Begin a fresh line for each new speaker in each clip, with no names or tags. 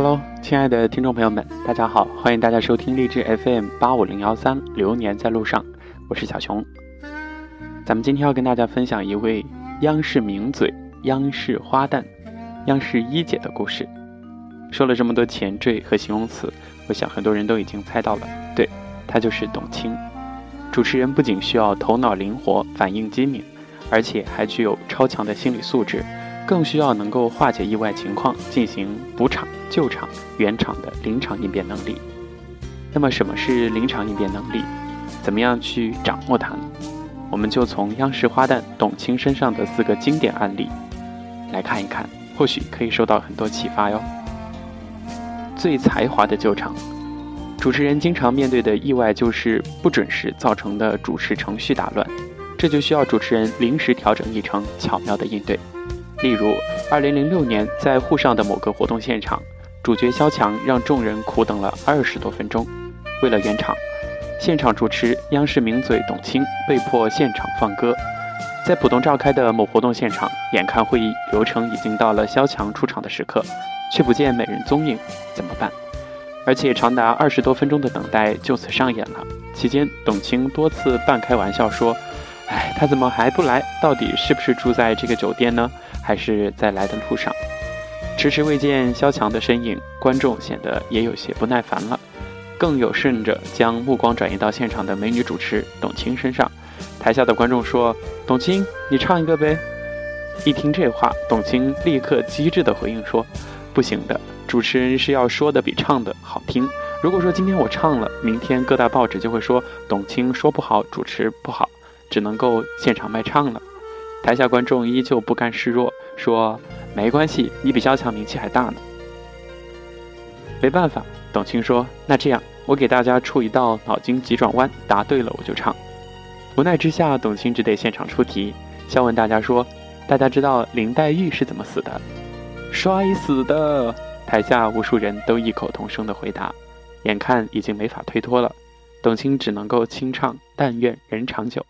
Hello，亲爱的听众朋友们，大家好，欢迎大家收听励志 FM 八五零幺三，流年在路上，我是小熊。咱们今天要跟大家分享一位央视名嘴、央视花旦、央视一姐的故事。说了这么多前缀和形容词，我想很多人都已经猜到了，对，她就是董卿。主持人不仅需要头脑灵活、反应机敏，而且还具有超强的心理素质。更需要能够化解意外情况、进行补场、救场、圆场的临场应变能力。那么，什么是临场应变能力？怎么样去掌握它呢？我们就从央视花旦董卿身上的四个经典案例来看一看，或许可以受到很多启发哟。最才华的救场，主持人经常面对的意外就是不准时造成的主持程序打乱，这就需要主持人临时调整议程，巧妙的应对。例如，二零零六年在沪上的某个活动现场，主角萧蔷让众人苦等了二十多分钟。为了圆场，现场主持央视名嘴董卿被迫现场放歌。在浦东召开的某活动现场，眼看会议流程已经到了萧蔷出场的时刻，却不见美人踪影，怎么办？而且长达二十多分钟的等待就此上演了。期间，董卿多次半开玩笑说：“哎，他怎么还不来？到底是不是住在这个酒店呢？”还是在来的路上，迟迟未见萧蔷的身影，观众显得也有些不耐烦了，更有甚者将目光转移到现场的美女主持董卿身上。台下的观众说：“董卿，你唱一个呗。”一听这话，董卿立刻机智地回应说：“不行的，主持人是要说的比唱的好听。如果说今天我唱了，明天各大报纸就会说董卿说不好，主持不好，只能够现场卖唱了。”台下观众依旧不甘示弱，说：“没关系，你比萧蔷名气还大呢。”没办法，董卿说：“那这样，我给大家出一道脑筋急转弯，答对了我就唱。”无奈之下，董卿只得现场出题，笑问大家说：“大家知道林黛玉是怎么死的？”“摔死的。”台下无数人都异口同声的回答。眼看已经没法推脱了，董卿只能够清唱：“但愿人长久。”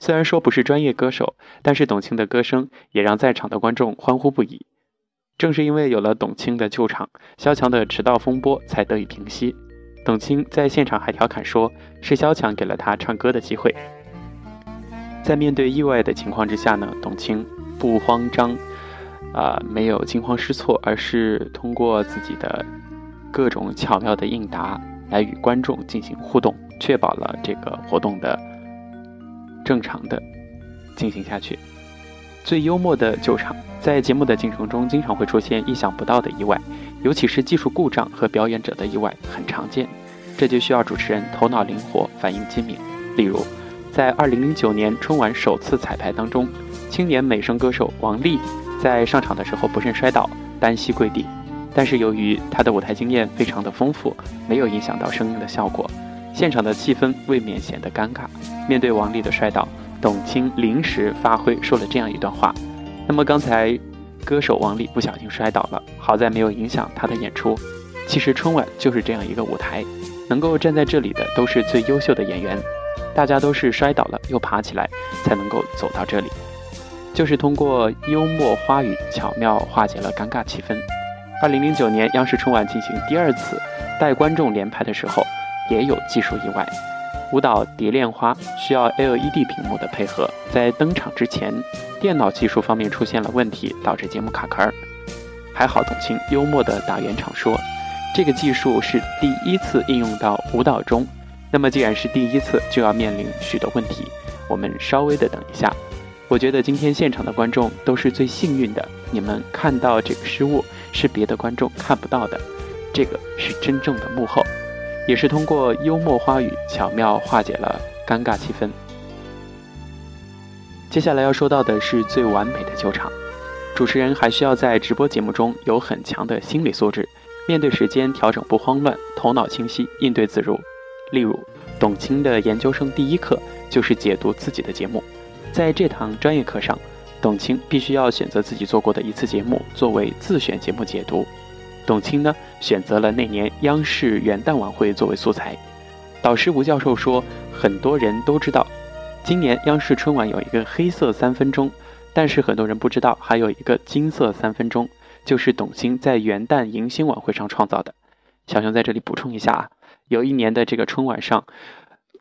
虽然说不是专业歌手，但是董卿的歌声也让在场的观众欢呼不已。正是因为有了董卿的救场，萧蔷的迟到风波才得以平息。董卿在现场还调侃说：“是萧蔷给了他唱歌的机会。”在面对意外的情况之下呢，董卿不慌张，啊，没有惊慌失措，而是通过自己的各种巧妙的应答来与观众进行互动，确保了这个活动的。正常的进行下去。最幽默的救场，在节目的进程中经常会出现意想不到的意外，尤其是技术故障和表演者的意外很常见。这就需要主持人头脑灵活、反应机敏。例如，在2009年春晚首次彩排当中，青年美声歌手王丽在上场的时候不慎摔倒，单膝跪地，但是由于她的舞台经验非常的丰富，没有影响到声音的效果。现场的气氛未免显得尴尬。面对王丽的摔倒，董卿临时发挥说了这样一段话。那么刚才歌手王丽不小心摔倒了，好在没有影响她的演出。其实春晚就是这样一个舞台，能够站在这里的都是最优秀的演员，大家都是摔倒了又爬起来才能够走到这里。就是通过幽默花语巧妙化解了尴尬气氛。二零零九年央视春晚进行第二次带观众连排的时候。也有技术意外，舞蹈《蝶恋花》需要 LED 屏幕的配合，在登场之前，电脑技术方面出现了问题，导致节目卡壳儿。还好董卿幽默地打圆场说：“这个技术是第一次应用到舞蹈中，那么既然是第一次，就要面临许多问题，我们稍微的等一下。我觉得今天现场的观众都是最幸运的，你们看到这个失误是别的观众看不到的，这个是真正的幕后。”也是通过幽默花语巧妙化解了尴尬气氛。接下来要说到的是最完美的救场，主持人还需要在直播节目中有很强的心理素质，面对时间调整不慌乱，头脑清晰，应对自如。例如，董卿的研究生第一课就是解读自己的节目，在这堂专业课上，董卿必须要选择自己做过的一次节目作为自选节目解读。董卿呢，选择了那年央视元旦晚会作为素材。导师吴教授说，很多人都知道，今年央视春晚有一个黑色三分钟，但是很多人不知道还有一个金色三分钟。就是董卿在元旦迎新晚会上创造的。小熊在这里补充一下啊，有一年的这个春晚上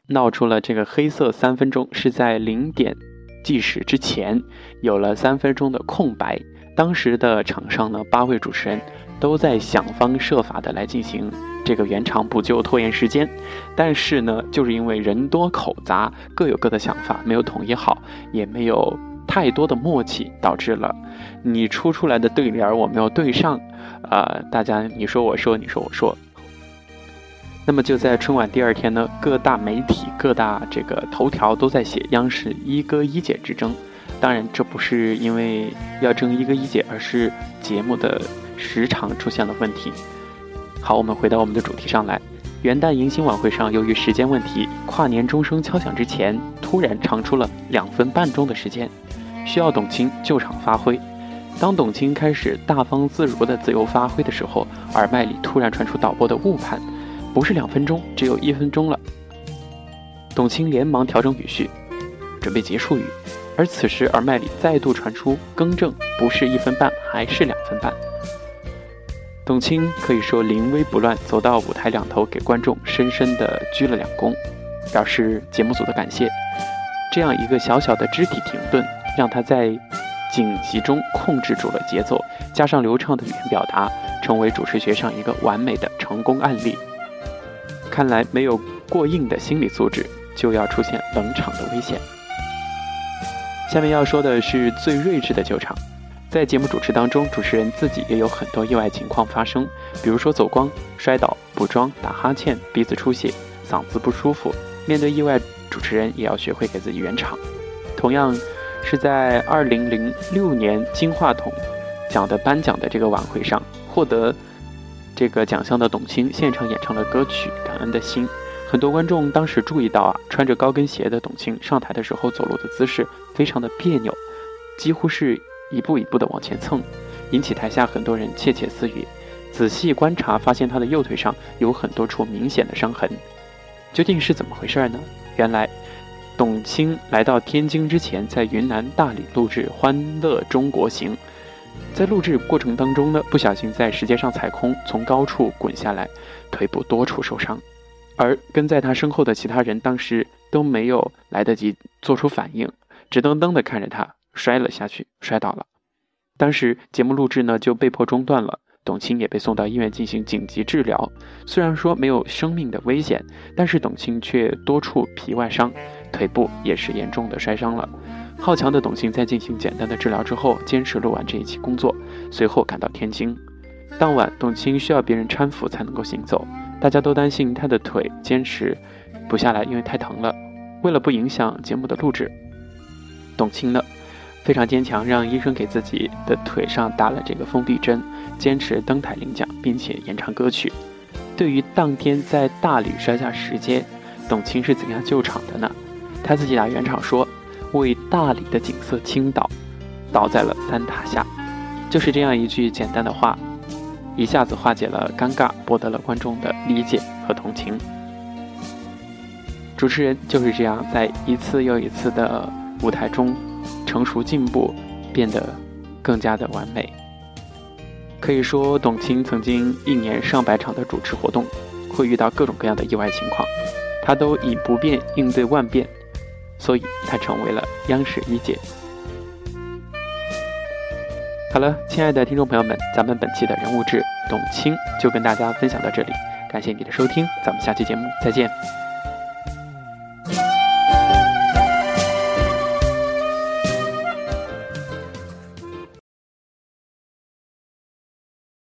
闹出了这个黑色三分钟，是在零点计时之前有了三分钟的空白。当时的场上呢，八位主持人都在想方设法的来进行这个圆场补救，拖延时间。但是呢，就是因为人多口杂，各有各的想法，没有统一好，也没有太多的默契，导致了你出出来的对联我没有对上，呃，大家你说我说你说我说。那么就在春晚第二天呢，各大媒体、各大这个头条都在写央视一哥一姐之争。当然，这不是因为要争一哥一姐，而是节目的时长出现了问题。好，我们回到我们的主题上来。元旦迎新晚会上，由于时间问题，跨年钟声敲响之前，突然长出了两分半钟的时间，需要董卿救场发挥。当董卿开始大方自如的自由发挥的时候，耳麦里突然传出导播的误判，不是两分钟，只有一分钟了。董卿连忙调整语序，准备结束语。而此时，耳麦里再度传出更正，不是一分半，还是两分半。董卿可以说临危不乱，走到舞台两头，给观众深深的鞠了两躬，表示节目组的感谢。这样一个小小的肢体停顿，让他在紧急中控制住了节奏，加上流畅的语言表达，成为主持学上一个完美的成功案例。看来，没有过硬的心理素质，就要出现冷场的危险。下面要说的是最睿智的救场，在节目主持当中，主持人自己也有很多意外情况发生，比如说走光、摔倒、补妆、打哈欠、鼻子出血、嗓子不舒服。面对意外，主持人也要学会给自己圆场。同样是在二零零六年金话筒奖的颁奖的这个晚会上，获得这个奖项的董卿现场演唱了歌曲《感恩的心》。很多观众当时注意到啊，穿着高跟鞋的董卿上台的时候走路的姿势非常的别扭，几乎是一步一步的往前蹭，引起台下很多人窃窃私语。仔细观察，发现他的右腿上有很多处明显的伤痕，究竟是怎么回事呢？原来，董卿来到天津之前，在云南大理录制《欢乐中国行》，在录制过程当中呢，不小心在石阶上踩空，从高处滚下来，腿部多处受伤。而跟在他身后的其他人当时都没有来得及做出反应，直瞪瞪地看着他摔了下去，摔倒了。当时节目录制呢就被迫中断了，董卿也被送到医院进行紧急治疗。虽然说没有生命的危险，但是董卿却多处皮外伤，腿部也是严重的摔伤了。好强的董卿在进行简单的治疗之后，坚持录完这一期工作，随后赶到天津。当晚，董卿需要别人搀扶才能够行走。大家都担心他的腿坚持不下来，因为太疼了。为了不影响节目的录制，董卿呢非常坚强，让医生给自己的腿上打了这个封闭针，坚持登台领奖，并且演唱歌曲。对于当天在大理摔下石阶，董卿是怎样救场的呢？他自己打圆场说：“为大理的景色倾倒，倒在了三塔下。”就是这样一句简单的话。一下子化解了尴尬，博得了观众的理解和同情。主持人就是这样，在一次又一次的舞台中成熟进步，变得更加的完美。可以说，董卿曾经一年上百场的主持活动，会遇到各种各样的意外情况，她都以不变应对万变，所以她成为了央视一姐。好了，亲爱的听众朋友们，咱们本期的人物志董卿就跟大家分享到这里，感谢你的收听，咱们下期节目再见。